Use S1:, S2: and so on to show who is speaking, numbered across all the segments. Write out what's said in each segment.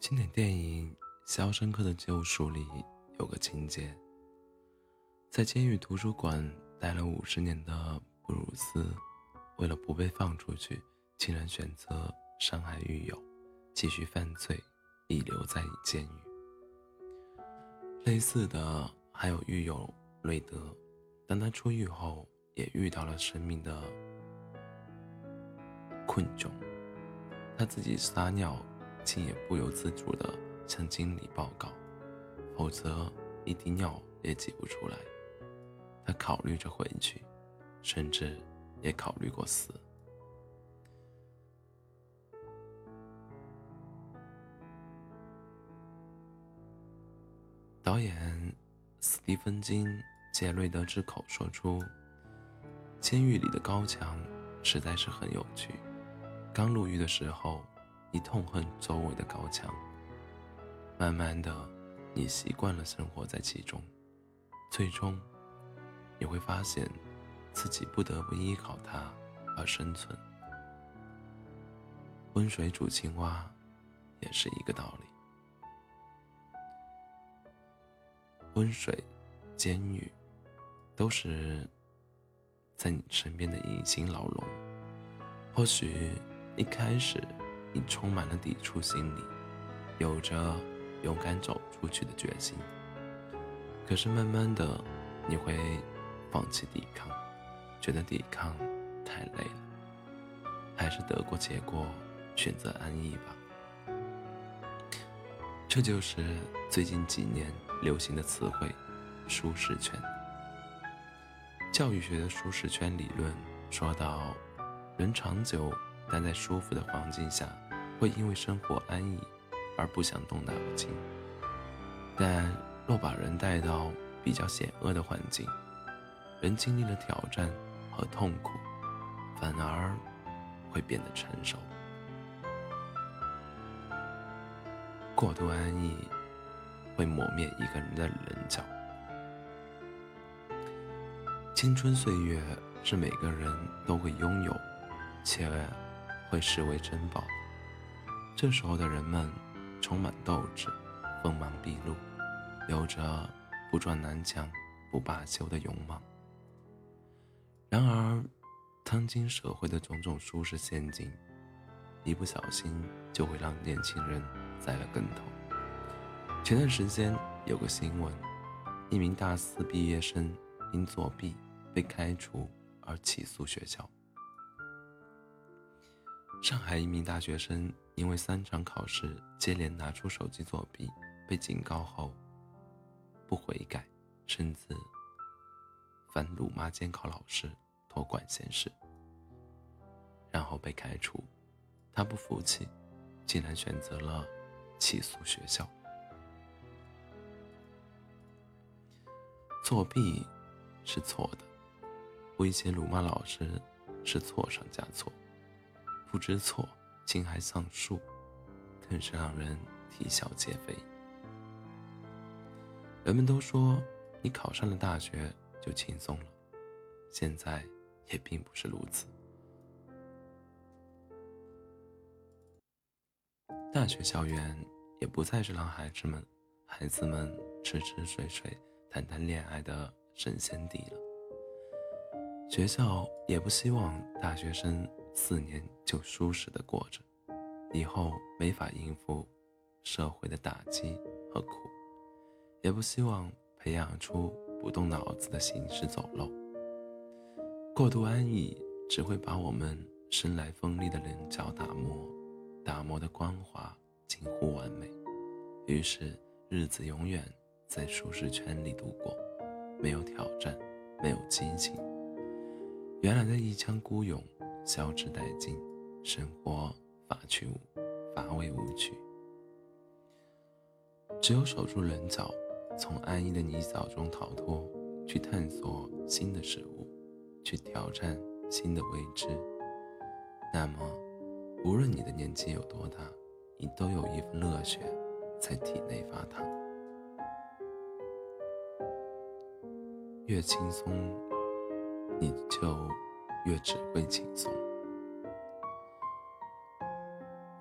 S1: 经典电影《肖申克的救赎》里有个情节，在监狱图书馆待了五十年的布鲁斯，为了不被放出去，竟然选择伤害狱友，继续犯罪，以留在监狱。类似的还有狱友瑞德，当他出狱后，也遇到了生命的困窘，他自己撒尿。竟也不由自主地向经理报告，否则一滴尿也挤不出来。他考虑着回去，甚至也考虑过死。导演斯蒂芬金借瑞德之口说出：“监狱里的高墙实在是很有趣。刚入狱的时候。”你痛恨周围的高墙，慢慢的，你习惯了生活在其中，最终，你会发现，自己不得不依靠它而生存。温水煮青蛙，也是一个道理。温水、监狱，都是在你身边的隐形牢笼。或许一开始。你充满了抵触心理，有着勇敢走出去的决心。可是慢慢的，你会放弃抵抗，觉得抵抗太累了，还是得过且过，选择安逸吧。这就是最近几年流行的词汇——舒适圈。教育学的舒适圈理论说到，人长久。但在舒服的环境下，会因为生活安逸而不想动脑筋；但若把人带到比较险恶的环境，人经历了挑战和痛苦，反而会变得成熟。过度安逸会磨灭一个人的棱角。青春岁月是每个人都会拥有，且。会视为珍宝。这时候的人们充满斗志，锋芒毕露，有着不撞南墙不罢休的勇猛。然而，当今社会的种种舒适陷阱，一不小心就会让年轻人栽了跟头。前段时间有个新闻，一名大四毕业生因作弊被开除而起诉学校。上海一名大学生因为三场考试接连拿出手机作弊，被警告后不悔改，甚至反辱骂监考老师，多管闲事，然后被开除。他不服气，竟然选择了起诉学校。作弊是错的，威胁辱骂老师是错上加错。不知错，竟还上树，更是让人啼笑皆非。人们都说你考上了大学就轻松了，现在也并不是如此。大学校园也不再是让孩子们、孩子们吃吃睡睡、谈谈恋爱的神仙地了。学校也不希望大学生。四年就舒适的过着，以后没法应付社会的打击和苦，也不希望培养出不动脑子的行尸走肉。过度安逸只会把我们生来锋利的棱角打磨，打磨的光滑近乎完美。于是日子永远在舒适圈里度过，没有挑战，没有激情。原来的一腔孤勇。消之殆尽，生活乏趣无乏味无趣。只有守住棱角，从安逸的泥沼中逃脱，去探索新的事物，去挑战新的未知。那么，无论你的年纪有多大，你都有一份热血在体内发烫。越轻松，你就。越只会轻松。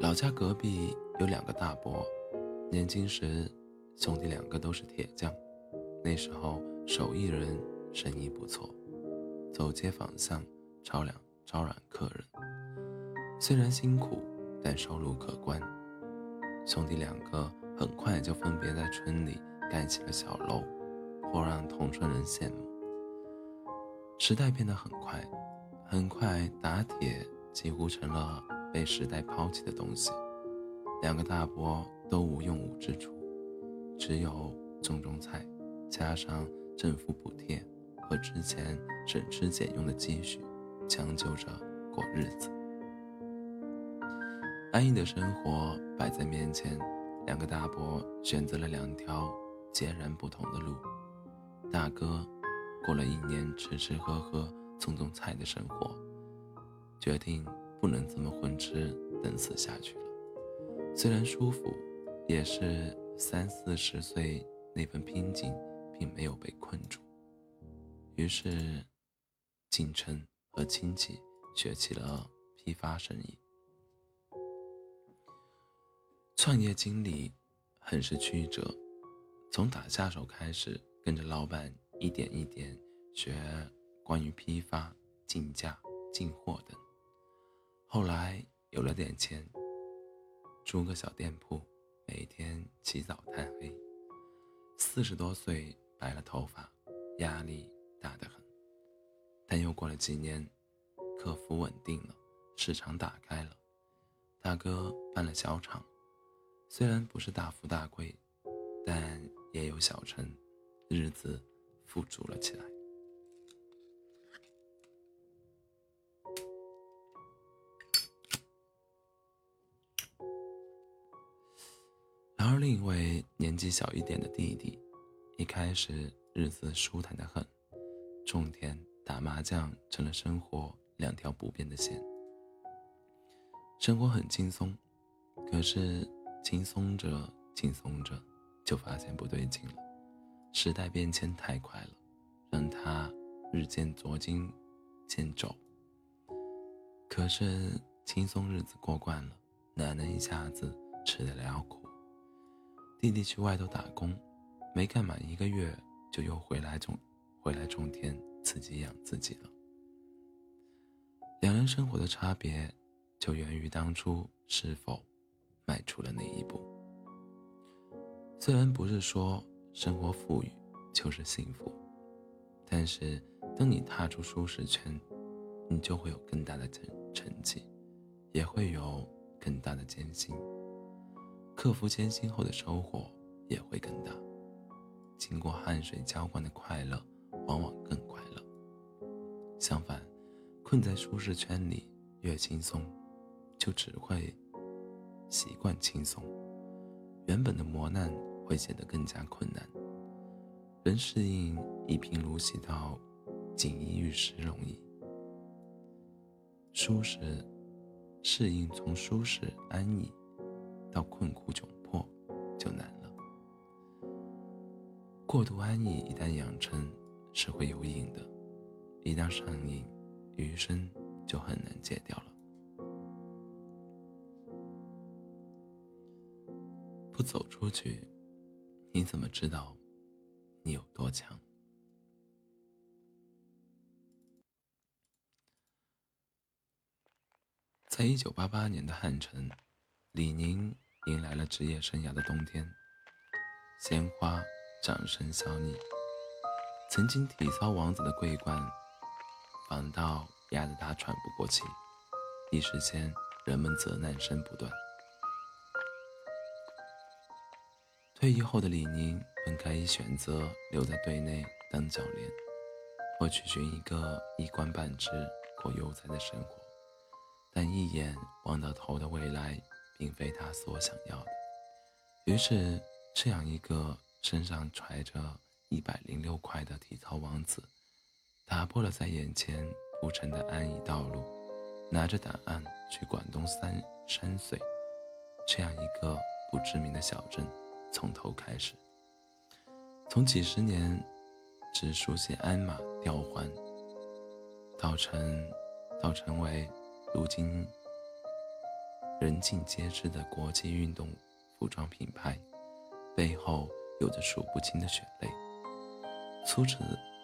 S1: 老家隔壁有两个大伯，年轻时，兄弟两个都是铁匠，那时候手艺人生意不错，走街访巷招揽招揽客人。虽然辛苦，但收入可观。兄弟两个很快就分别在村里盖起了小楼，颇让同村人羡慕。时代变得很快，很快打铁几乎成了被时代抛弃的东西。两个大伯都无用武之处，只有种种菜，加上政府补贴和之前省吃俭用的积蓄，将就着过日子。安逸的生活摆在面前，两个大伯选择了两条截然不同的路。大哥过了一年吃吃喝喝、种种菜的生活，决定不能这么混吃等死下去了。虽然舒服，也是三四十岁那份拼劲并没有被困住。于是，进城和亲戚学起了批发生意。创业经历很是曲折，从打下手开始，跟着老板一点一点学关于批发、进价、进货等。后来有了点钱。租个小店铺，每天起早贪黑。四十多岁，白了头发，压力大得很。但又过了几年，客服稳定了，市场打开了，大哥办了小厂，虽然不是大富大贵，但也有小成，日子富足了起来。另一位年纪小一点的弟弟，一开始日子舒坦的很，种田、打麻将成了生活两条不变的线，生活很轻松。可是，轻松着轻松着，就发现不对劲了。时代变迁太快了，让他日渐捉襟见肘。可是，轻松日子过惯了，哪能一下子吃得了苦？弟弟去外头打工，没干满一个月，就又回来种，回来种田，自己养自己了。两人生活的差别，就源于当初是否迈出了那一步。虽然不是说生活富裕就是幸福，但是当你踏出舒适圈，你就会有更大的成成绩，也会有更大的艰辛。克服艰辛后的收获也会更大，经过汗水浇灌的快乐往往更快乐。相反，困在舒适圈里越轻松，就只会习惯轻松，原本的磨难会显得更加困难。人适应一贫如洗到锦衣玉食容易，舒适适应从舒适安逸。到困苦窘迫就难了。过度安逸一旦养成是会有瘾的，一旦上瘾，余生就很难戒掉了。不走出去，你怎么知道你有多强？在一九八八年的汉城。李宁迎来了职业生涯的冬天，鲜花、掌声笑逆。曾经体操王子的桂冠，反倒压得他喘不过气。一时间，人们责难声不断。退役后的李宁本可以选择留在队内当教练，或去寻一个一官半职、过悠哉的生活，但一眼望到头的未来。并非他所想要的，于是，这样一个身上揣着一百零六块的体操王子，打破了在眼前铺成的安逸道路，拿着档案去广东三山水这样一个不知名的小镇，从头开始，从几十年只熟悉鞍马吊环，到成，到成为如今。人尽皆知的国际运动服装品牌背后有着数不清的血泪。初次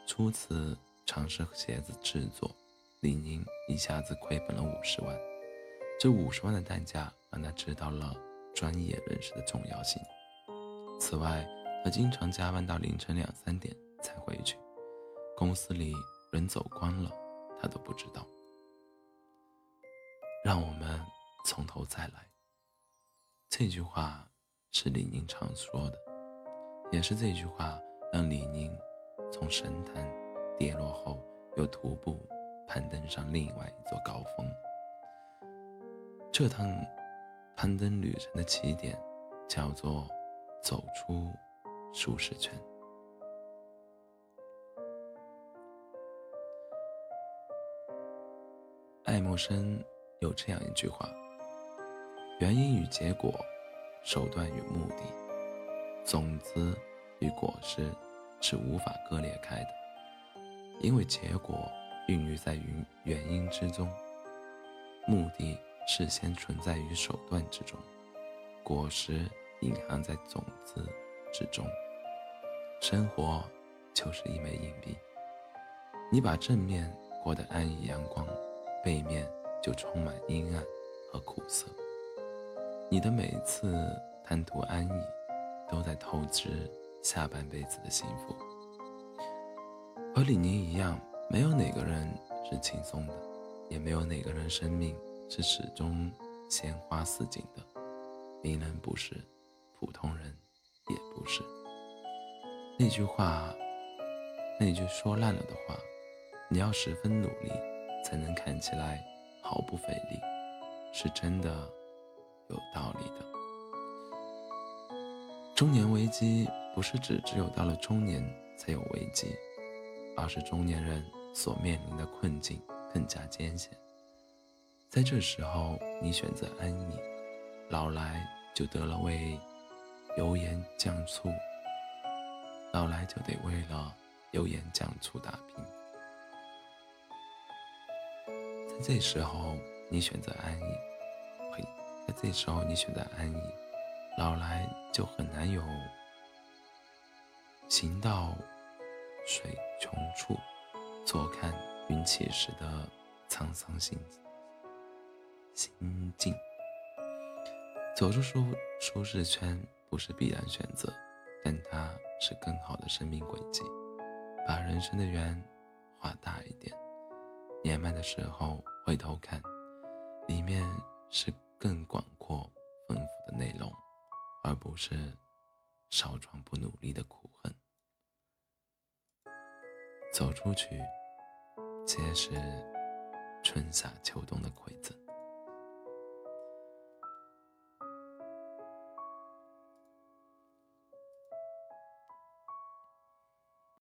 S1: 初次尝试鞋子制作，李宁一下子亏本了五十万。这五十万的代价让他知道了专业人士的重要性。此外，他经常加班到凌晨两三点才回去，公司里人走光了，他都不知道。让我们从头再来。这句话是李宁常说的，也是这句话让李宁从神坛跌落后，又徒步攀登上另外一座高峰。这趟攀登旅程的起点叫做走出舒适圈。爱默生。有这样一句话：原因与结果，手段与目的，种子与果实是无法割裂开的，因为结果孕育在于原因之中，目的事先存在于手段之中，果实隐含在种子之中。生活就是一枚硬币，你把正面过得安逸阳光，背面。就充满阴暗和苦涩。你的每次贪图安逸，都在透支下半辈子的幸福。和李宁一样，没有哪个人是轻松的，也没有哪个人生命是始终鲜花似锦的。名人不是，普通人也不是。那句话，那句说烂了的话，你要十分努力，才能看起来。毫不费力，是真的有道理的。中年危机不是指只有到了中年才有危机，而是中年人所面临的困境更加艰险。在这时候，你选择安逸，老来就得了为油盐酱醋，老来就得为了油盐酱醋打拼。在这时候，你选择安逸；在这时候你选择安逸，老来就很难有行到水穷处，坐看云起时的沧桑心心境。走出舒舒适圈不是必然选择，但它是更好的生命轨迹。把人生的圆画大一点。年迈的时候回头看，里面是更广阔、丰富的内容，而不是少壮不努力的苦恨。走出去，皆是春夏秋冬的馈赠。